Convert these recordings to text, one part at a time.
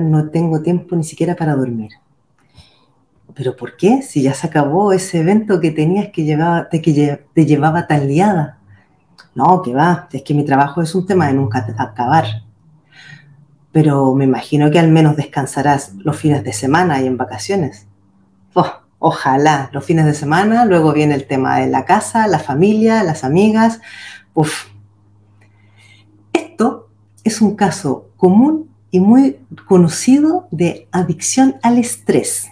no tengo tiempo ni siquiera para dormir. ¿Pero por qué? Si ya se acabó ese evento que tenías que, llevaba, que te llevaba tan liada. No, que va, es que mi trabajo es un tema de nunca acabar. Pero me imagino que al menos descansarás los fines de semana y en vacaciones. Oh, ojalá, los fines de semana, luego viene el tema de la casa, la familia, las amigas. Uf. Esto es un caso común y muy conocido de adicción al estrés.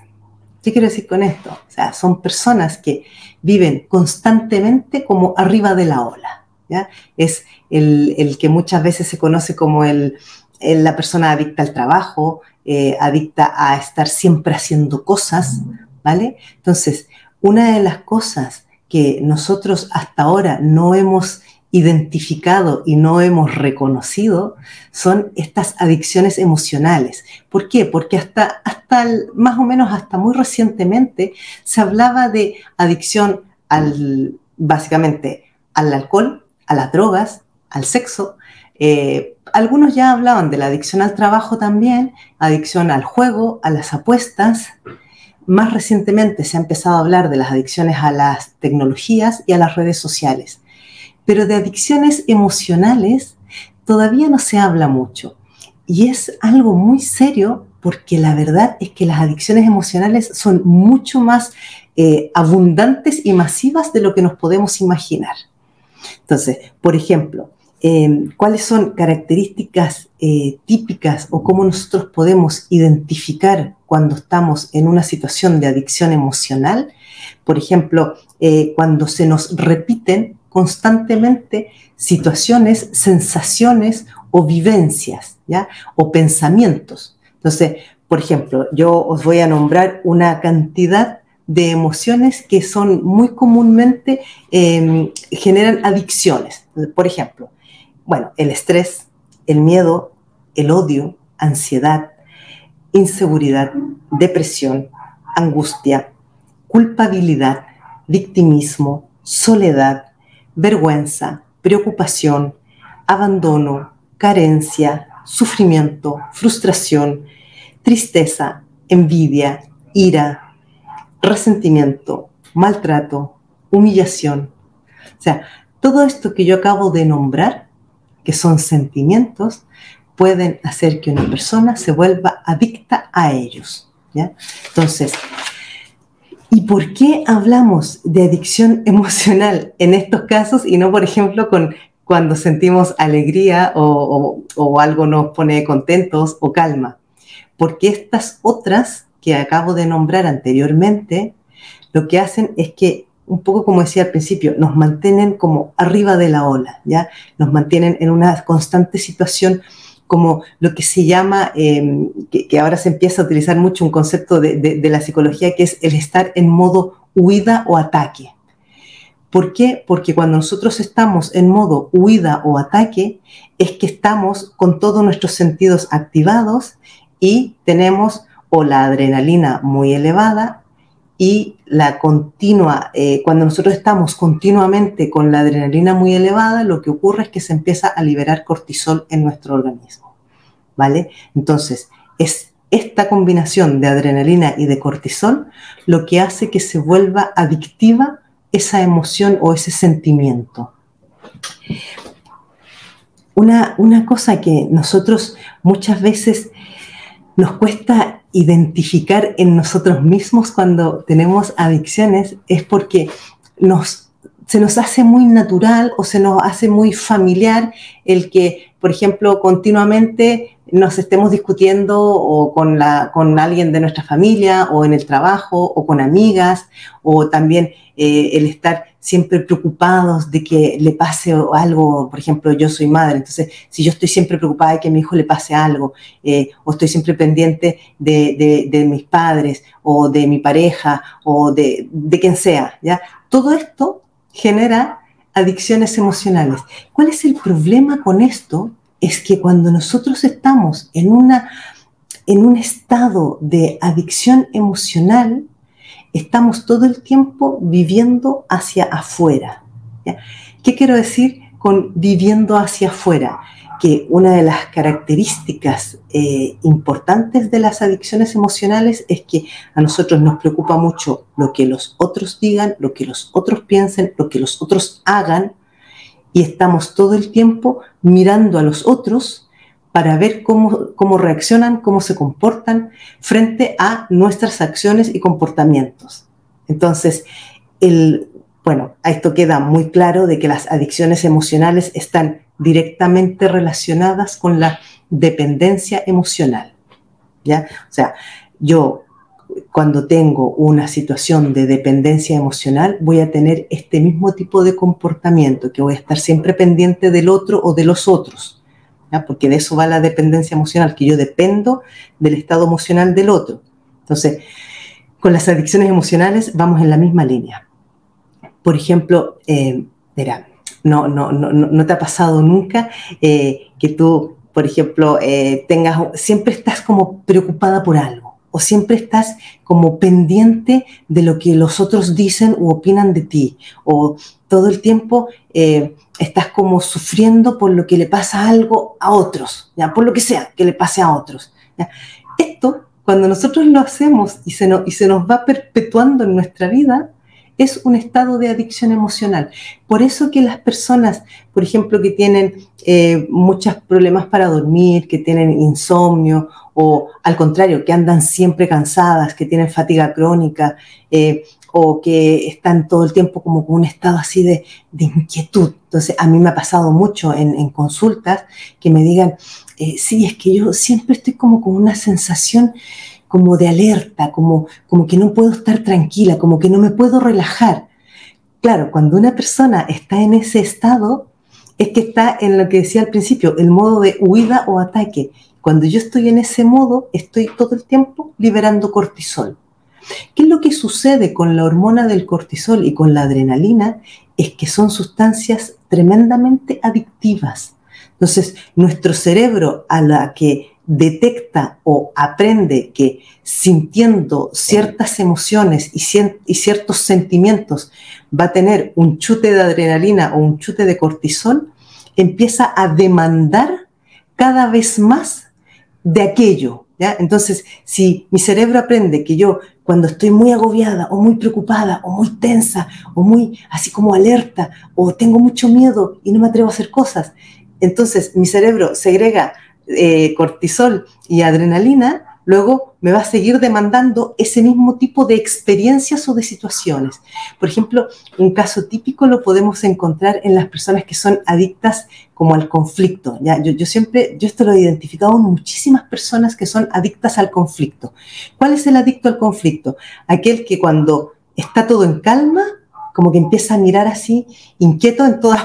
¿Qué quiero decir con esto? O sea, son personas que viven constantemente como arriba de la ola. ¿ya? Es el, que muchas veces se conoce como el, la persona adicta al trabajo, eh, adicta a estar siempre haciendo cosas, ¿vale? Entonces, una de las cosas que nosotros hasta ahora no hemos identificado y no hemos reconocido son estas adicciones emocionales. ¿Por qué? Porque hasta, hasta más o menos hasta muy recientemente se hablaba de adicción al, básicamente al alcohol, a las drogas, al sexo. Eh, algunos ya hablaban de la adicción al trabajo también, adicción al juego, a las apuestas. Más recientemente se ha empezado a hablar de las adicciones a las tecnologías y a las redes sociales pero de adicciones emocionales todavía no se habla mucho. Y es algo muy serio porque la verdad es que las adicciones emocionales son mucho más eh, abundantes y masivas de lo que nos podemos imaginar. Entonces, por ejemplo, em, ¿cuáles son características eh, típicas o cómo nosotros podemos identificar cuando estamos en una situación de adicción emocional? Por ejemplo, eh, cuando se nos repiten constantemente situaciones, sensaciones o vivencias, ¿ya? O pensamientos. Entonces, por ejemplo, yo os voy a nombrar una cantidad de emociones que son muy comúnmente, em, generan adicciones. Por ejemplo, bueno, el estrés, el miedo, el odio, ansiedad, inseguridad, depresión, angustia, culpabilidad, victimismo, soledad, vergüenza, preocupación, abandono, carencia, sufrimiento, frustración, tristeza, envidia, ira, resentimiento, maltrato, humillación. O sea, todo esto que yo acabo de nombrar, que son sentimientos, pueden hacer que una persona se vuelva adicta a ellos. ¿ya? Entonces, ¿Y por qué hablamos de adicción emocional en estos casos y no, por ejemplo, con cuando sentimos alegría o, algo nos pone contentos o calma? Porque estas otras que acabo de nombrar anteriormente, lo que hacen es que, un poco como decía al principio, nos mantienen como arriba de la ola, ¿ya? Nos mantienen en una constante situación como lo que se llama, em, que, ahora se empieza a utilizar mucho un concepto de, la psicología, que es el estar en modo huida o ataque. ¿Por qué? Porque cuando nosotros estamos en modo huida o ataque, es que estamos con todos nuestros sentidos activados y tenemos o la adrenalina muy elevada y la continua, eh, cuando nosotros estamos continuamente con la adrenalina muy elevada, lo que ocurre es que se empieza a liberar cortisol en nuestro organismo, ¿vale? Entonces, es esta combinación de adrenalina y de cortisol lo que hace que se vuelva adictiva esa emoción o ese sentimiento. Una, una cosa que nosotros muchas veces nos cuesta identificar en nosotros mismos cuando tenemos adicciones es porque nos, se nos hace muy natural o se nos hace muy familiar el que, por ejemplo, continuamente nos estemos discutiendo o con, la, con alguien de nuestra familia o en el trabajo o con amigas o también eh, el estar siempre preocupados de que le pase algo, por ejemplo, yo soy madre, entonces si yo estoy siempre preocupada de que a mi hijo le pase algo eh, o estoy siempre pendiente de, de, mis padres o de mi pareja o de, de quien sea, ¿ya? Todo esto genera adicciones emocionales. ¿Cuál es el problema con esto? es que cuando nosotros estamos en, una, en un estado de adicción emocional, estamos todo el tiempo viviendo hacia afuera. ¿Qué quiero decir con viviendo hacia afuera? que una de las características eh, importantes de las adicciones emocionales es que a nosotros nos preocupa mucho lo que los otros digan, lo que los otros piensen, lo que los otros hagan, y estamos todo el tiempo mirando a los otros para ver cómo, cómo reaccionan, cómo se comportan frente a nuestras acciones y comportamientos. Entonces, el, bueno, esto queda muy claro de que las adicciones emocionales están directamente relacionadas con la dependencia emocional. ¿ya? O sea, yo cuando tengo una situación de dependencia emocional voy a tener este mismo tipo de comportamiento, que voy a estar siempre pendiente del otro o de los otros, porque de eso va la dependencia emocional, que yo dependo del estado emocional del otro. Entonces, con las adicciones emocionales vamos en la misma línea. Por ejemplo, eh, no, no, no, no te ha pasado nunca eh, que tú, por ejemplo, eh, tengas, siempre estás como preocupada por algo o siempre estás como pendiente de lo que los otros dicen o opinan de ti o todo el tiempo eh, estás como sufriendo por lo que le pasa algo a otros, ¿ya? por lo que sea que le pase a otros. Esto, cuando nosotros lo hacemos y se, y se nos va perpetuando en nuestra vida, es un estado de adicción emocional. Por eso que las personas, por ejemplo, que tienen eh, muchos problemas para dormir, que tienen insomnio o al contrario, que andan siempre cansadas, que tienen fatiga crónica eh, o que están todo el tiempo como con un estado así de, inquietud. Entonces, a mí me ha pasado mucho en, consultas que me digan, eh, sí, es que yo siempre estoy como con una sensación como de alerta, como, como que no puedo estar tranquila, como que no me puedo relajar. Claro, cuando una persona está en ese estado, es que está en lo que decía al principio, el modo de huida o ataque. Cuando yo estoy en ese modo, estoy todo el tiempo liberando cortisol. ¿Qué es lo que sucede con la hormona del cortisol y con la adrenalina? Es que son sustancias tremendamente adictivas. Entonces, nuestro cerebro a la que detecta o aprende que sintiendo ciertas emociones y, ciertos sentimientos va a tener un chute de adrenalina o un chute de cortisol, empieza a demandar cada vez más de aquello. ¿ya? Entonces, si mi cerebro aprende que yo cuando estoy muy agobiada o muy preocupada o muy tensa o muy así como alerta o tengo mucho miedo y no me atrevo a hacer cosas, entonces mi cerebro segrega eh, cortisol y adrenalina, luego me va a seguir demandando ese mismo tipo de experiencias o de situaciones. Por ejemplo, un caso típico lo podemos encontrar en las personas que son adictas como al conflicto. Yo, yo siempre, yo esto lo he identificado en muchísimas personas que son adictas al conflicto. ¿Cuál es el adicto al conflicto? Aquel que cuando está todo en calma, como que empieza a mirar así, inquieto en todas,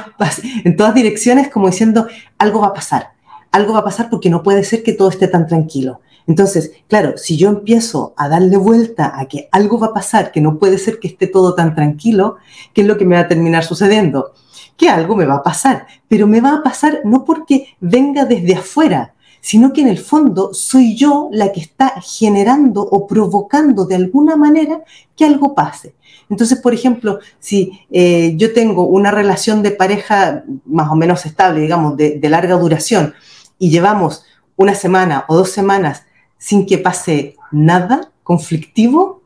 en todas direcciones, como diciendo, algo va a pasar algo va a pasar porque no puede ser que todo esté tan tranquilo. Entonces, claro, si yo empiezo a darle vuelta a que algo va a pasar, que no puede ser que esté todo tan tranquilo, ¿qué es lo que me va a terminar sucediendo? Que algo me va a pasar, pero me va a pasar no porque venga desde afuera, sino que en el fondo soy yo la que está generando o provocando de alguna manera que algo pase. Entonces, por ejemplo, si eh, yo tengo una relación de pareja más o menos estable, digamos, de larga duración, y llevamos una semana o dos semanas sin que pase nada conflictivo,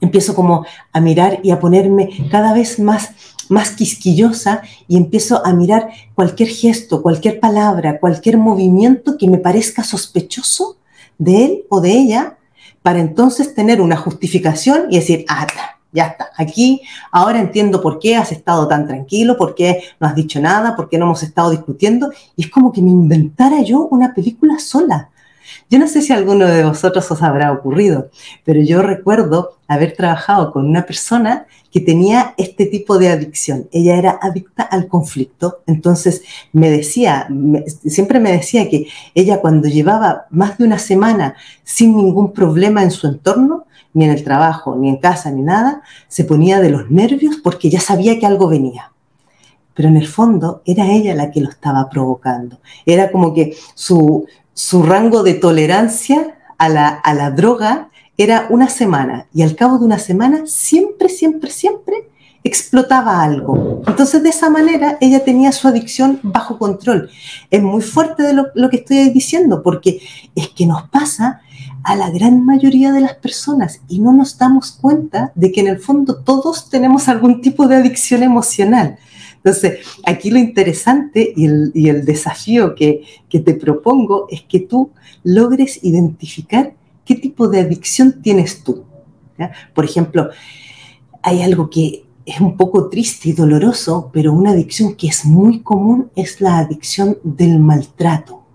empiezo como a mirar y a ponerme cada vez más más quisquillosa y empiezo a mirar cualquier gesto, cualquier palabra, cualquier movimiento que me parezca sospechoso de él o de ella, para entonces tener una justificación y decir, ah, ya está, aquí ahora entiendo por qué has estado tan tranquilo, por qué no has dicho nada, por qué no hemos estado discutiendo. Y es como que me inventara yo una película sola. Yo no sé si alguno de vosotros os habrá ocurrido, pero yo recuerdo haber trabajado con una persona que tenía este tipo de adicción. Ella era adicta al conflicto, entonces me decía, siempre me decía que ella cuando llevaba más de una semana sin ningún problema en su entorno, ni en el trabajo, ni en casa, ni nada, se ponía de los nervios porque ya sabía que algo venía. Pero en el fondo era ella la que lo estaba provocando. Era como que su, su rango de tolerancia a la, a la droga era una semana y al cabo de una semana siempre, siempre, siempre explotaba algo. Entonces de esa manera ella tenía su adicción bajo control. Es muy fuerte de lo, lo que estoy diciendo porque es que nos pasa a la gran mayoría de las personas y no nos damos cuenta de que en el fondo todos tenemos algún tipo de adicción emocional. Entonces, aquí lo interesante y el, desafío que, te propongo es que tú logres identificar qué tipo de adicción tienes tú. Por ejemplo, hay algo que es un poco triste y doloroso, pero una adicción que es muy común es la adicción del maltrato.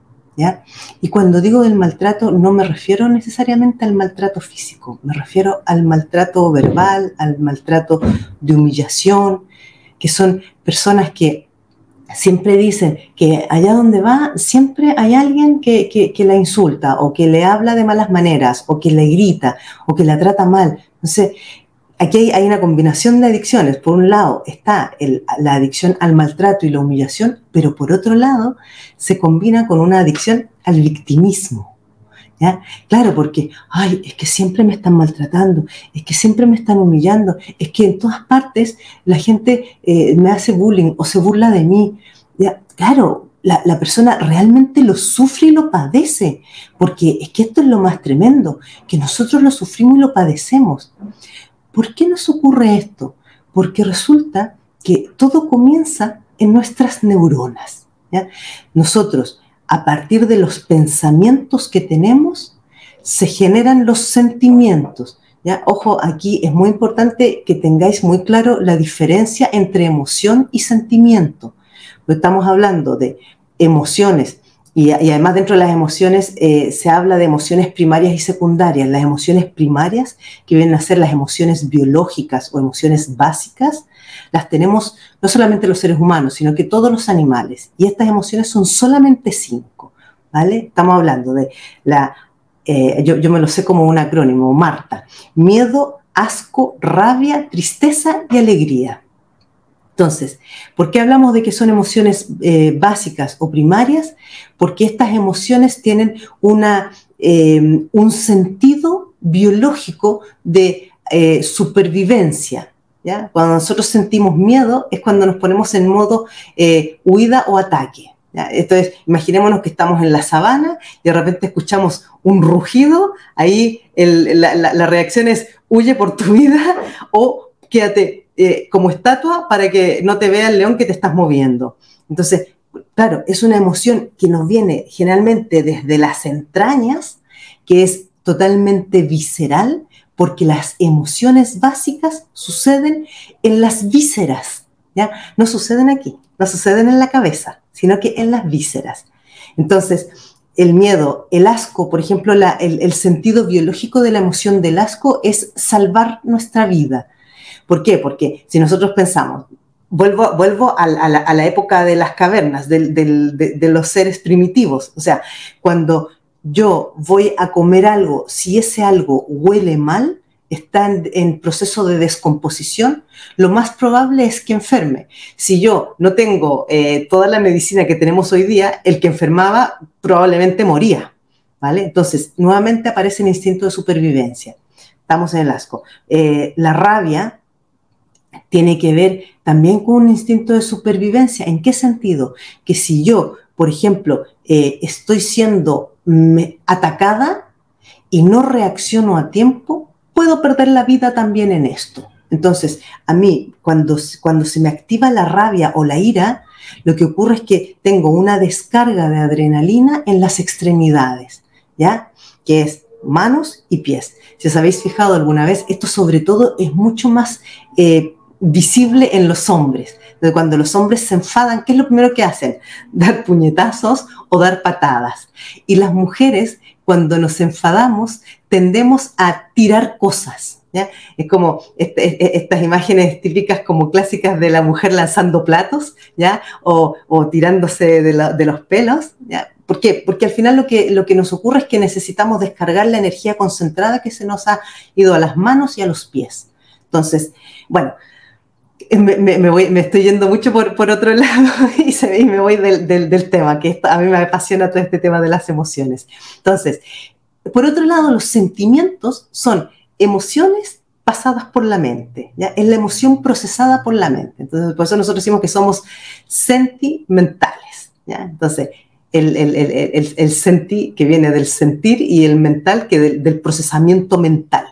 Y cuando digo del maltrato, no me refiero necesariamente al maltrato físico, me refiero al maltrato verbal, al maltrato de humillación, que son personas que siempre dicen que allá donde va siempre hay alguien que, que, la insulta o que le habla de malas maneras o que le grita o que la trata mal. Entonces, aquí hay, una combinación de adicciones. Por un lado está la adicción al maltrato y la humillación, pero por otro lado se combina con una adicción al victimismo. Claro, porque, ay, es que siempre me están maltratando, es que siempre me están humillando, es que en todas partes la gente eh, me hace bullying o se burla de mí. Claro, la, persona realmente lo sufre y lo padece, porque es que esto es lo más tremendo, que nosotros lo sufrimos y lo padecemos. ¿Por qué nos ocurre esto? Porque resulta que todo comienza en nuestras neuronas. Nosotros a partir de los pensamientos que tenemos, se generan los sentimientos. ¿ya? Ojo, aquí es muy importante que tengáis muy claro la diferencia entre emoción y sentimiento. Pues estamos hablando de emociones y, además dentro de las emociones eh, se habla de emociones primarias y secundarias. Las emociones primarias, que vienen a ser las emociones biológicas o emociones básicas, las tenemos no solamente los seres humanos, sino que todos los animales. Y estas emociones son solamente cinco, ¿vale? Estamos hablando de la, eh, yo, me lo sé como un acrónimo, Marta, miedo, asco, rabia, tristeza y alegría. Entonces, ¿por qué hablamos de que son emociones eh, básicas o primarias? Porque estas emociones tienen una, eh, un sentido biológico de supervivencia, cuando nosotros sentimos miedo es cuando nos ponemos en modo eh, huida o ataque. Entonces, imaginémonos que estamos en la sabana y de repente escuchamos un rugido, ahí la, reacción es huye por tu vida o quédate eh, como estatua para que no te vea el león que te estás moviendo. Entonces, claro, es una emoción que nos viene generalmente desde las entrañas, que es totalmente visceral porque las emociones básicas suceden en las vísceras, ¿ya? No suceden aquí, no suceden en la cabeza, sino que en las vísceras. Entonces, el miedo, el asco, por ejemplo, el, sentido biológico de la emoción del asco es salvar nuestra vida. ¿Por qué? Porque si nosotros pensamos, vuelvo, vuelvo a, la, época de las cavernas, de, los seres primitivos, o sea, cuando yo voy a comer algo, si ese algo huele mal, está en, proceso de descomposición, lo más probable es que enferme. Si yo no tengo eh, toda la medicina que tenemos hoy día, el que enfermaba probablemente moría. ¿vale? Entonces, nuevamente aparece el instinto de supervivencia. Estamos en el asco. Eh, la rabia tiene que ver también con un instinto de supervivencia. ¿En qué sentido? Que si yo, por ejemplo, eh, estoy siendo atacada y no reacciono a tiempo, puedo perder la vida también en esto. Entonces, a mí, cuando, cuando se me activa la rabia o la ira, lo que ocurre es que tengo una descarga de adrenalina en las extremidades, ¿ya? Que es manos y pies. Si os habéis fijado alguna vez, esto sobre todo es mucho más eh, visible en los hombres. cuando los hombres se enfadan, ¿qué es lo primero que hacen? Dar puñetazos o dar patadas. Y las mujeres, cuando nos enfadamos, tendemos a tirar cosas. ¿Ya? Es como este, e, e, estas imágenes típicas como clásicas de la mujer lanzando platos, ¿ya? O, tirándose de, los pelos, ¿ya? ¿Por qué? Porque al final lo que, lo que nos ocurre es que necesitamos descargar la energía concentrada que se nos ha ido a las manos y a los pies. Entonces, bueno, me, voy, me estoy yendo mucho por, por otro lado y, se, y me voy del, del, tema, que a mí me apasiona todo este tema de las emociones. Entonces, por otro lado, los sentimientos son emociones pasadas por la mente, ¿ya? es la emoción procesada por la mente. Entonces, por eso nosotros decimos que somos sentimentales. ¿ya? Entonces, el, el, el, el, senti, que viene del sentir y el mental, que del, del procesamiento mental.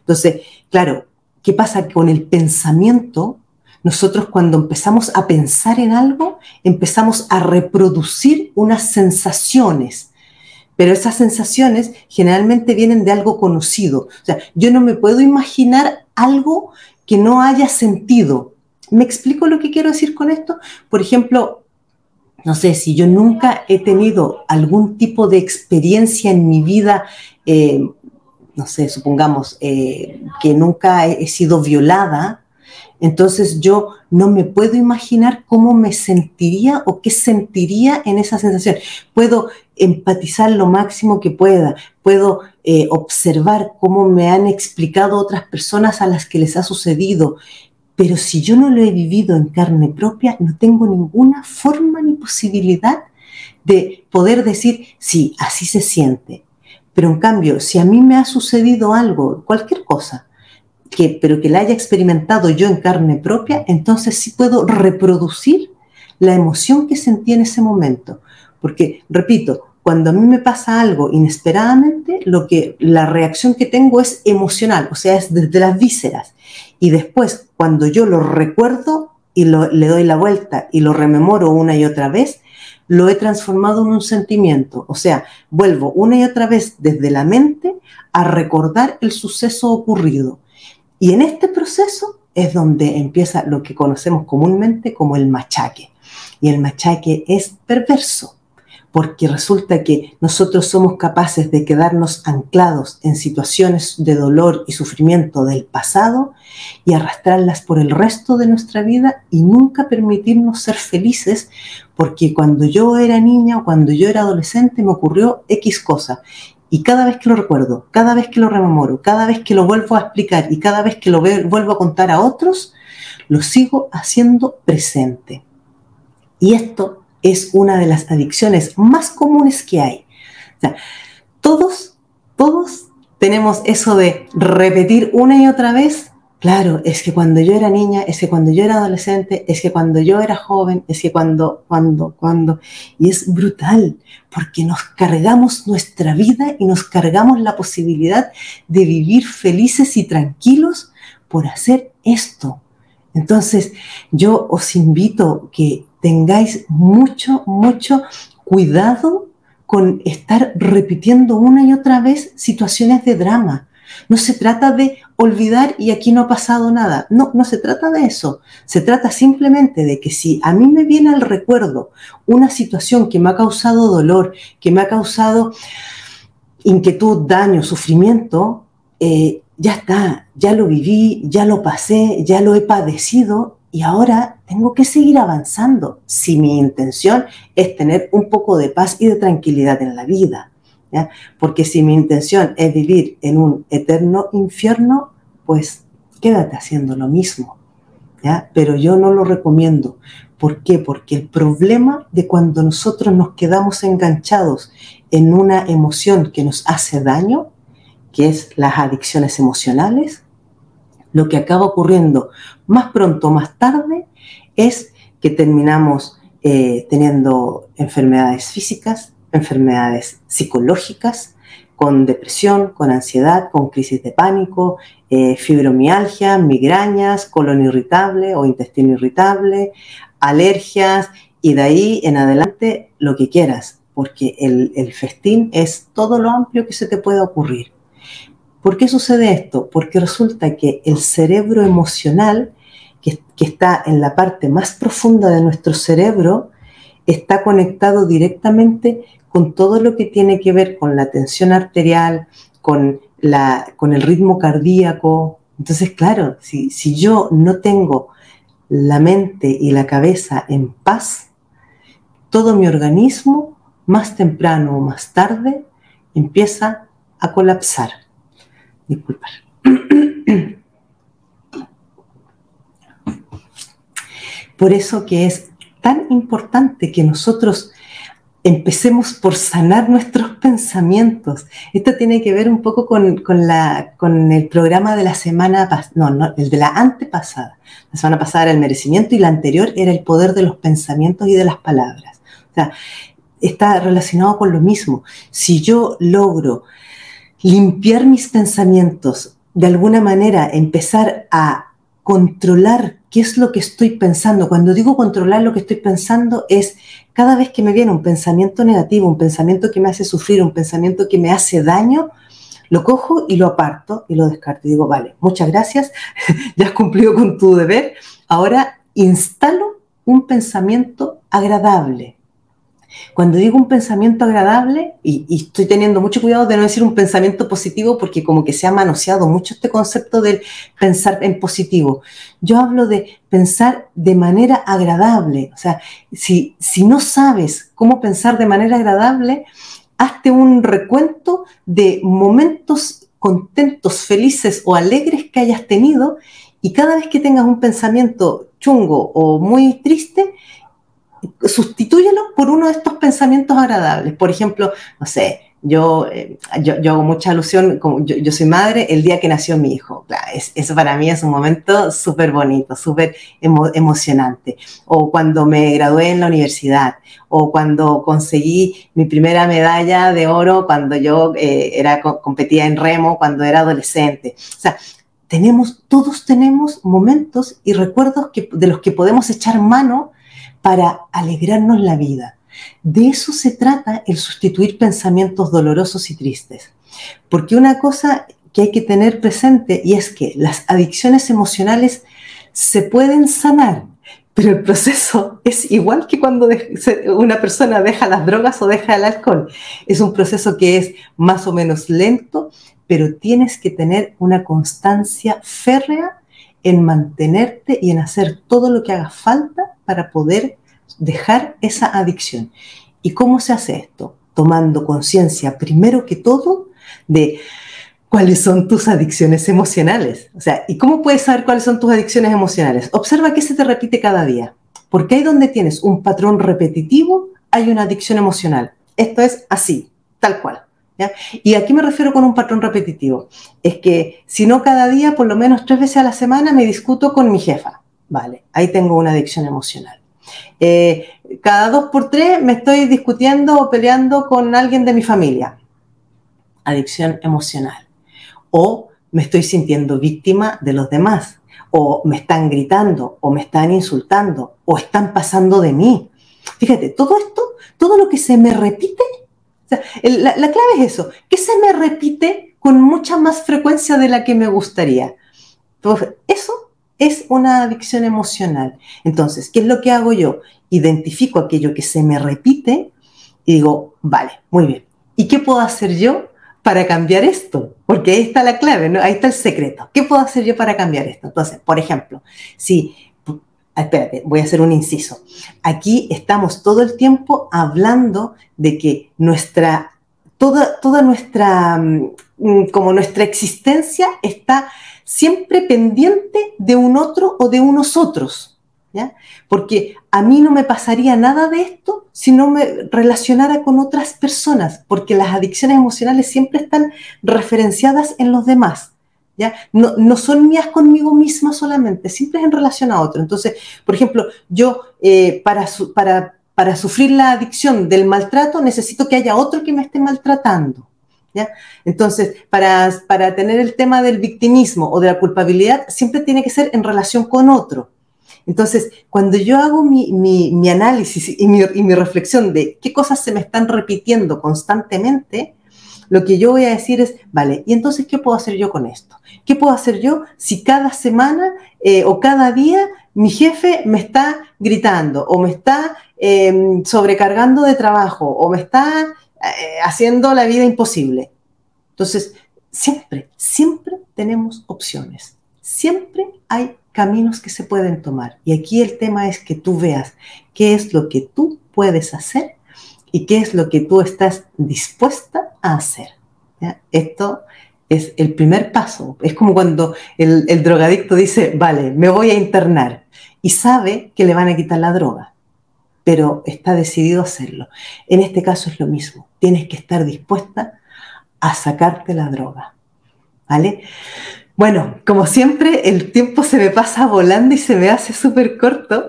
Entonces, claro, ¿qué pasa con el pensamiento? Nosotros cuando empezamos a pensar en algo, empezamos a reproducir unas sensaciones, pero esas sensaciones generalmente vienen de algo conocido. O sea, yo no me puedo imaginar algo que no haya sentido. ¿Me explico lo que quiero decir con esto? Por ejemplo, no sé, si yo nunca he tenido algún tipo de experiencia en mi vida, eh, no sé, supongamos eh, que nunca he, sido violada, entonces yo no me puedo imaginar cómo me sentiría o qué sentiría en esa sensación. Puedo empatizar lo máximo que pueda, puedo eh, observar cómo me han explicado otras personas a las que les ha sucedido, pero si yo no lo he vivido en carne propia, no tengo ninguna forma ni posibilidad de poder decir, sí, así se siente. Pero en cambio, si a mí me ha sucedido algo, cualquier cosa, que, pero que la haya experimentado yo en carne propia, entonces sí puedo reproducir la emoción que sentí en ese momento. Porque, repito, cuando a mí me pasa algo inesperadamente, lo que, la reacción que tengo es emocional, o sea, es desde las vísceras. Y después, cuando yo lo recuerdo y le doy la vuelta y lo rememoro una y otra vez, lo he transformado en un sentimiento. O sea, vuelvo una y otra vez desde la mente a recordar el suceso ocurrido. Y en este proceso es donde empieza lo que conocemos comúnmente como el machaque. Y el machaque es perverso, porque resulta que nosotros somos capaces de quedarnos anclados en situaciones de dolor y sufrimiento del pasado y arrastrarlas por el resto de nuestra vida y nunca permitirnos ser felices, porque cuando yo era niña o cuando yo era adolescente me ocurrió X cosa y cada vez que lo recuerdo, cada vez que lo rememoro, cada vez que lo vuelvo a explicar y cada vez que lo vuelvo a contar a otros, lo sigo haciendo presente. Y esto es una de las adicciones más comunes que hay. Todos, todos tenemos eso de repetir una y otra vez Claro, es que cuando yo era niña, es que cuando yo era adolescente, es que cuando yo era joven, es que cuando, cuando, cuando. Y es brutal, porque nos cargamos nuestra vida y nos cargamos la posibilidad de vivir felices y tranquilos por hacer esto. Entonces, yo os invito que tengáis mucho, mucho cuidado con estar repitiendo una y otra vez situaciones de drama no se trata de olvidar y aquí no ha pasado nada. No, no se trata de eso. Se trata simplemente de que si a mí me viene al recuerdo una situación que me ha causado dolor, que me ha causado inquietud, daño, sufrimiento, eh, ya está, ya lo viví, ya lo pasé, ya lo he padecido y ahora tengo que seguir avanzando si mi intención es tener un poco de paz y de tranquilidad en la vida. Porque si mi intención es vivir en un eterno infierno, pues quédate haciendo lo mismo. Pero yo no lo recomiendo. ¿Por qué? Porque el problema de cuando nosotros nos quedamos enganchados en una emoción que nos hace daño, que es las adicciones emocionales, lo que acaba ocurriendo más pronto o más tarde es que terminamos eh, teniendo enfermedades físicas, enfermedades psicológicas, con depresión, con ansiedad, con crisis de pánico, eh, fibromialgia, migrañas, colon irritable o intestino irritable, alergias y de ahí en adelante lo que quieras, porque el, festín es todo lo amplio que se te pueda ocurrir. ¿Por qué sucede esto? Porque resulta que el cerebro emocional, que, que está en la parte más profunda de nuestro cerebro, está conectado directamente con todo lo que tiene que ver con la tensión arterial, con, la, con el ritmo cardíaco. Entonces, claro, si, si yo no tengo la mente y la cabeza en paz, todo mi organismo, más temprano o más tarde, empieza a colapsar. Disculpar. Por eso que es tan importante que nosotros empecemos por sanar nuestros pensamientos. Esto tiene que ver un poco con, la, con el programa de la semana pasada, no, no, el de la antepasada. La semana pasada era el merecimiento y la anterior era el poder de los pensamientos y de las palabras. O sea, está relacionado con lo mismo. Si yo logro limpiar mis pensamientos, de alguna manera empezar a controlar qué es lo que estoy pensando. Cuando digo controlar lo que estoy pensando es cada vez que me viene un pensamiento negativo, un pensamiento que me hace sufrir, un pensamiento que me hace daño, lo cojo y lo aparto y lo descarto. Y digo, vale, muchas gracias, ya has cumplido con tu deber. Ahora instalo un pensamiento agradable, cuando digo un pensamiento agradable, y, estoy teniendo mucho cuidado de no decir un pensamiento positivo porque como que se ha manoseado mucho este concepto del pensar en positivo. Yo hablo de pensar de manera agradable. O sea, si, si no sabes cómo pensar de manera agradable, hazte un recuento de momentos contentos, felices o alegres que hayas tenido y cada vez que tengas un pensamiento chungo o muy triste, sustitúyelo por uno de estos pensamientos agradables. Por ejemplo, no sé, yo, eh, yo, hago mucha alusión, como yo, soy madre, el día que nació mi hijo. eso para mí es un momento súper bonito, súper emocionante. O cuando me gradué en la universidad, o cuando conseguí mi primera medalla de oro cuando yo eh, era, competía en remo, cuando era adolescente. O sea, tenemos, todos tenemos momentos y recuerdos que, de los que podemos echar mano para alegrarnos la vida. De eso se trata el sustituir pensamientos dolorosos y tristes. Porque una cosa que hay que tener presente y es que las adicciones emocionales se pueden sanar, pero el proceso es igual que cuando una persona deja las drogas o deja el alcohol. Es un proceso que es más o menos lento, pero tienes que tener una constancia férrea en mantenerte y en hacer todo lo que haga falta para poder dejar esa adicción. ¿Y cómo se hace esto? Tomando conciencia, primero que todo, de cuáles son tus adicciones emocionales. O sea, ¿y cómo puedes saber cuáles son tus adicciones emocionales? Observa qué se te repite cada día. Porque ahí donde tienes un patrón repetitivo, hay una adicción emocional. Esto es así, tal cual. Y aquí me refiero con un patrón repetitivo. Es que si no cada día, por lo menos tres veces a la semana, me discuto con mi jefa. Vale, ahí tengo una adicción emocional. Eh, cada dos por tres me estoy discutiendo o peleando con alguien de mi familia. Adicción emocional. O me estoy sintiendo víctima de los demás. O me están gritando, o me están insultando, o están pasando de mí. Fíjate, todo esto, todo lo que se me repite, la, la clave es eso, que se me repite con mucha más frecuencia de la que me gustaría. Entonces, eso es una adicción emocional. Entonces, ¿qué es lo que hago yo? Identifico aquello que se me repite y digo, vale, muy bien. ¿Y qué puedo hacer yo para cambiar esto? Porque ahí está la clave, ¿no? ahí está el secreto. ¿Qué puedo hacer yo para cambiar esto? Entonces, por ejemplo, si, espérate, voy a hacer un inciso. Aquí estamos todo el tiempo hablando de que nuestra, toda, toda nuestra, mm, como nuestra existencia está siempre pendiente de un otro o de unos otros. ¿ya? Porque a mí no me pasaría nada de esto si no me relacionara con otras personas, porque las adicciones emocionales siempre están referenciadas en los demás. ¿Ya? No, no, son mías conmigo misma solamente, siempre es en relación a otro. Entonces, por ejemplo, yo eh, para, para, para sufrir la adicción del maltrato necesito que haya otro que me esté maltratando. Entonces, para, para tener el tema del victimismo o de la culpabilidad, siempre tiene que ser en relación con otro. Entonces, cuando yo hago mi, mi, análisis y mi, y mi, reflexión de qué cosas se me están repitiendo constantemente, lo que yo voy a decir es, vale, ¿y entonces qué puedo hacer yo con esto? ¿Qué puedo hacer yo si cada semana eh, o cada día mi jefe me está gritando o me está em, sobrecargando de trabajo o me está eh, haciendo la vida imposible. Entonces, siempre, siempre tenemos opciones. Siempre hay caminos que se pueden tomar. Y aquí el tema es que tú veas qué es lo que tú puedes hacer y qué es lo que tú estás dispuesta a hacer. Esto es el primer paso. Es como cuando el, el drogadicto dice, vale, me voy a internar y sabe que le van a quitar la droga. pero está decidido a hacerlo. En este caso es lo mismo, tienes que estar dispuesta a sacarte la droga, ¿vale? Bueno, como siempre, el tiempo se me pasa volando y se me hace súper corto,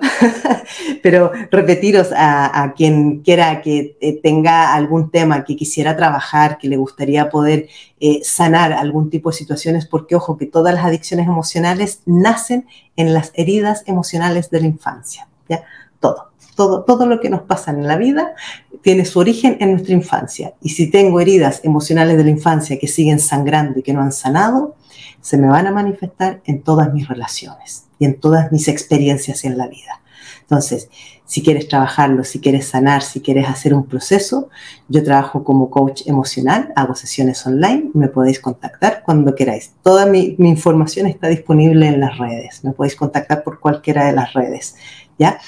pero repetiros a, quien quiera que eh, tenga algún tema que quisiera trabajar, que le gustaría poder eh, sanar algún tipo de situaciones, porque ojo que todas las adicciones emocionales nacen en las heridas emocionales de la infancia, ¿ya? Todo. Todo, todo, lo que nos pasa en la vida tiene su origen en nuestra infancia. Y si tengo heridas emocionales de la infancia que siguen sangrando y que no han sanado, se me van a manifestar en todas mis relaciones y en todas mis experiencias en la vida. Entonces, si quieres trabajarlo, si quieres sanar, si quieres hacer un proceso, yo trabajo como coach emocional, hago sesiones online, me podéis contactar cuando queráis. Toda mi, información está disponible en las redes, me podéis contactar por cualquiera de las redes, ¿ya?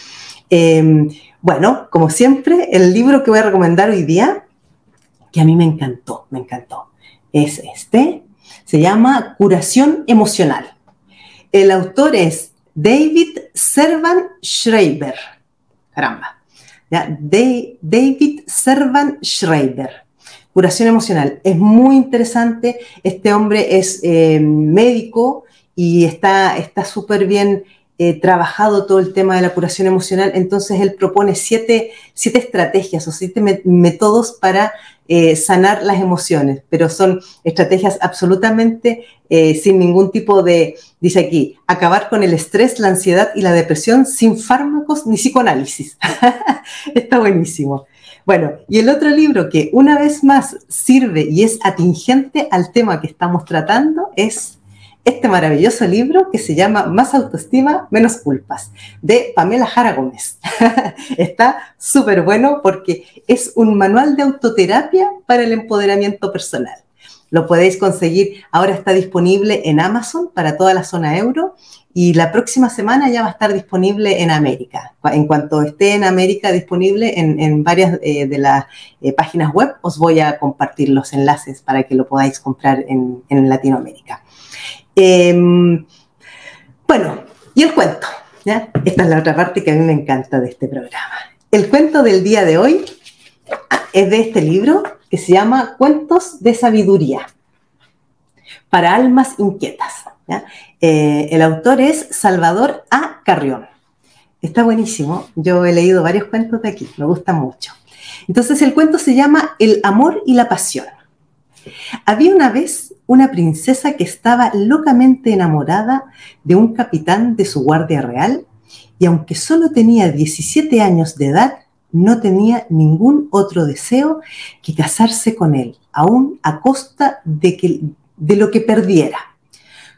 Em, bueno, como siempre, el libro que voy a recomendar hoy día, que a mí me encantó, me encantó, es este, se llama Curación Emocional. El autor es David Servan Schreiber. Caramba. David Servan Schreiber. Curación emocional. Es muy interesante. Este hombre es eh, médico y está súper bien eh, trabajado todo el tema de la curación emocional. Entonces él propone siete, siete estrategias o siete métodos para eh, sanar las emociones, pero son estrategias absolutamente eh, sin ningún tipo de, dice aquí, acabar con el estrés, la ansiedad y la depresión sin fármacos ni psicoanálisis. Está buenísimo. Bueno, y el otro libro que una vez más sirve y es atingente al tema que estamos tratando es este maravilloso libro que se llama Más autoestima, menos culpas, de Pamela Jara Gómez. Está súper bueno porque es un manual de autoterapia para el empoderamiento personal. Lo podéis conseguir, ahora está disponible en Amazon para toda la zona euro y la próxima semana ya va a estar disponible en América. En cuanto esté en América disponible en, varias eh, de las eh, páginas web, os voy a compartir los enlaces para que lo podáis comprar en, en Latinoamérica. Em, bueno, y el cuento. Esta es la otra parte que a mí me encanta de este programa. El cuento del día de hoy es de este libro que se llama Cuentos de Sabiduría para Almas Inquietas. Eh, el autor es Salvador A. Carrión. Está buenísimo. Yo he leído varios cuentos de aquí, me gusta mucho. Entonces el cuento se llama El amor y la pasión. Había una vez una princesa que estaba locamente enamorada de un capitán de su guardia real y aunque solo tenía 17 años de edad, no tenía ningún otro deseo que casarse con él, aún a costa de, que, de lo que perdiera.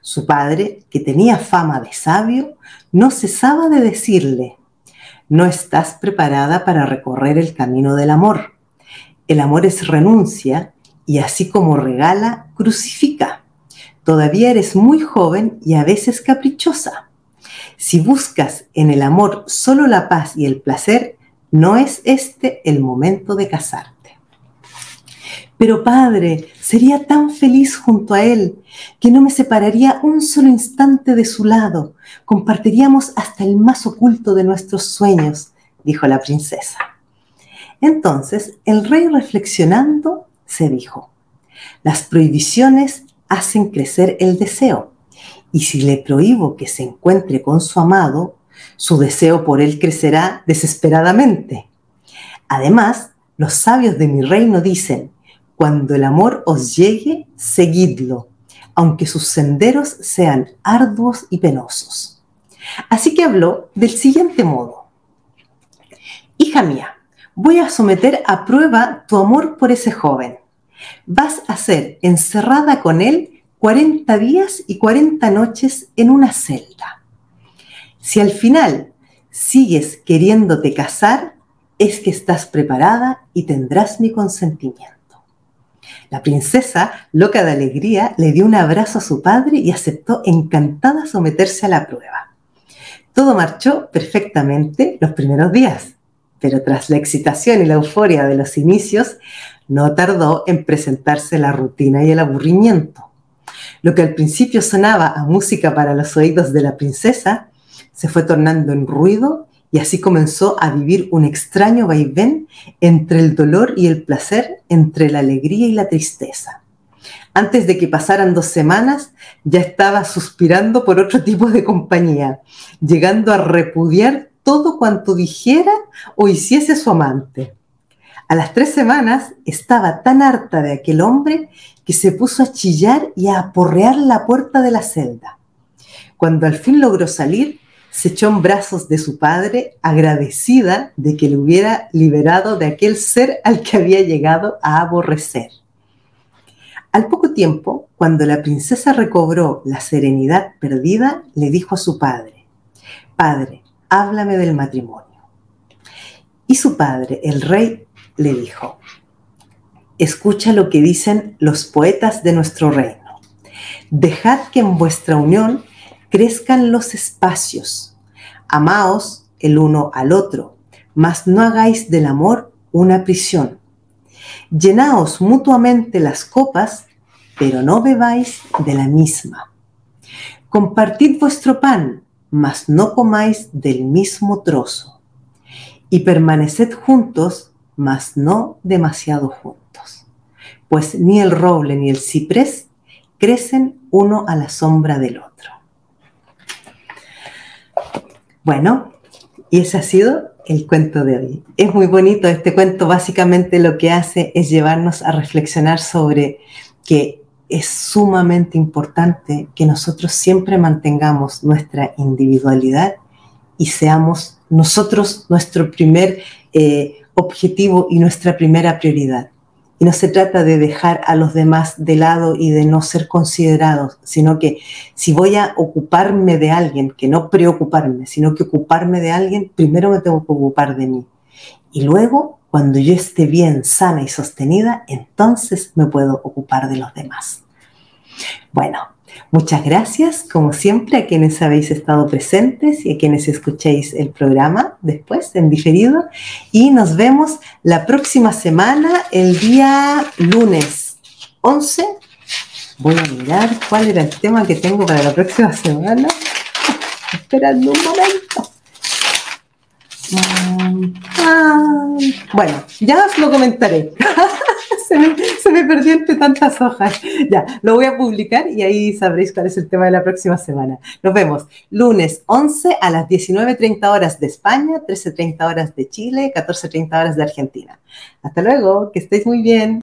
Su padre, que tenía fama de sabio, no cesaba de decirle, no estás preparada para recorrer el camino del amor. El amor es renuncia y así como regala, crucifica. Todavía eres muy joven y a veces caprichosa. Si buscas en el amor solo la paz y el placer, no es este el momento de casarte. Pero padre, sería tan feliz junto a él que no me separaría un solo instante de su lado. Compartiríamos hasta el más oculto de nuestros sueños, dijo la princesa. Entonces el rey reflexionando se dijo, las prohibiciones hacen crecer el deseo, y si le prohíbo que se encuentre con su amado, su deseo por él crecerá desesperadamente. Además, los sabios de mi reino dicen, cuando el amor os llegue, seguidlo, aunque sus senderos sean arduos y penosos. Así que habló del siguiente modo. Hija mía, voy a someter a prueba tu amor por ese joven. Vas a ser encerrada con él 40 días y 40 noches en una celda. Si al final sigues queriéndote casar, es que estás preparada y tendrás mi consentimiento. La princesa, loca de alegría, le dio un abrazo a su padre y aceptó encantada someterse a la prueba. Todo marchó perfectamente los primeros días. Pero tras la excitación y la euforia de los inicios, no tardó en presentarse la rutina y el aburrimiento. Lo que al principio sonaba a música para los oídos de la princesa, se fue tornando en ruido y así comenzó a vivir un extraño vaivén entre el dolor y el placer, entre la alegría y la tristeza. Antes de que pasaran dos semanas, ya estaba suspirando por otro tipo de compañía, llegando a repudiar todo cuanto dijera o hiciese su amante. A las tres semanas estaba tan harta de aquel hombre que se puso a chillar y a aporrear la puerta de la celda. Cuando al fin logró salir, se echó en brazos de su padre, agradecida de que le hubiera liberado de aquel ser al que había llegado a aborrecer. Al poco tiempo, cuando la princesa recobró la serenidad perdida, le dijo a su padre, Padre, háblame del matrimonio. Y su padre, el rey, le dijo, Escucha lo que dicen los poetas de nuestro reino. Dejad que en vuestra unión crezcan los espacios. Amaos el uno al otro, mas no hagáis del amor una prisión Llenaos mutuamente las copas, pero no bebáis de la misma. Compartid vuestro pan, mas no comáis del mismo trozo. Y permaneced juntos, mas no demasiado juntos. Pues ni el roble ni el ciprés crecen uno a la sombra del otro. Bueno, y ese ha sido el cuento de hoy. Es muy bonito este cuento, básicamente lo que hace es llevarnos a reflexionar sobre que es sumamente importante que nosotros siempre mantengamos nuestra individualidad y seamos nosotros nuestro primer eh, objetivo y nuestra primera prioridad. Y no se trata de dejar a los demás de lado y de no ser considerados, sino que si voy a ocuparme de alguien, que no preocuparme, sino que ocuparme de alguien, primero me tengo que ocupar de mí. Y luego, cuando yo esté bien, sana y sostenida, entonces me puedo ocupar de los demás. Bueno, Muchas gracias, como siempre, a quienes habéis estado presentes y a quienes escuchéis el programa después, en diferido. Y nos vemos la próxima semana, el día lunes 11. Voy a mirar cuál era el tema que tengo para la próxima semana. Esperando un momento. Mm, ah, bueno, ya os lo comentaré. se, me, perdió entre tantas hojas. Ya, lo voy a publicar y ahí sabréis cuál es el tema de la próxima semana. Nos vemos lunes 11 a las 19.30 horas de España, 13.30 horas de Chile, 14.30 horas de Argentina. Hasta luego, que estéis muy bien.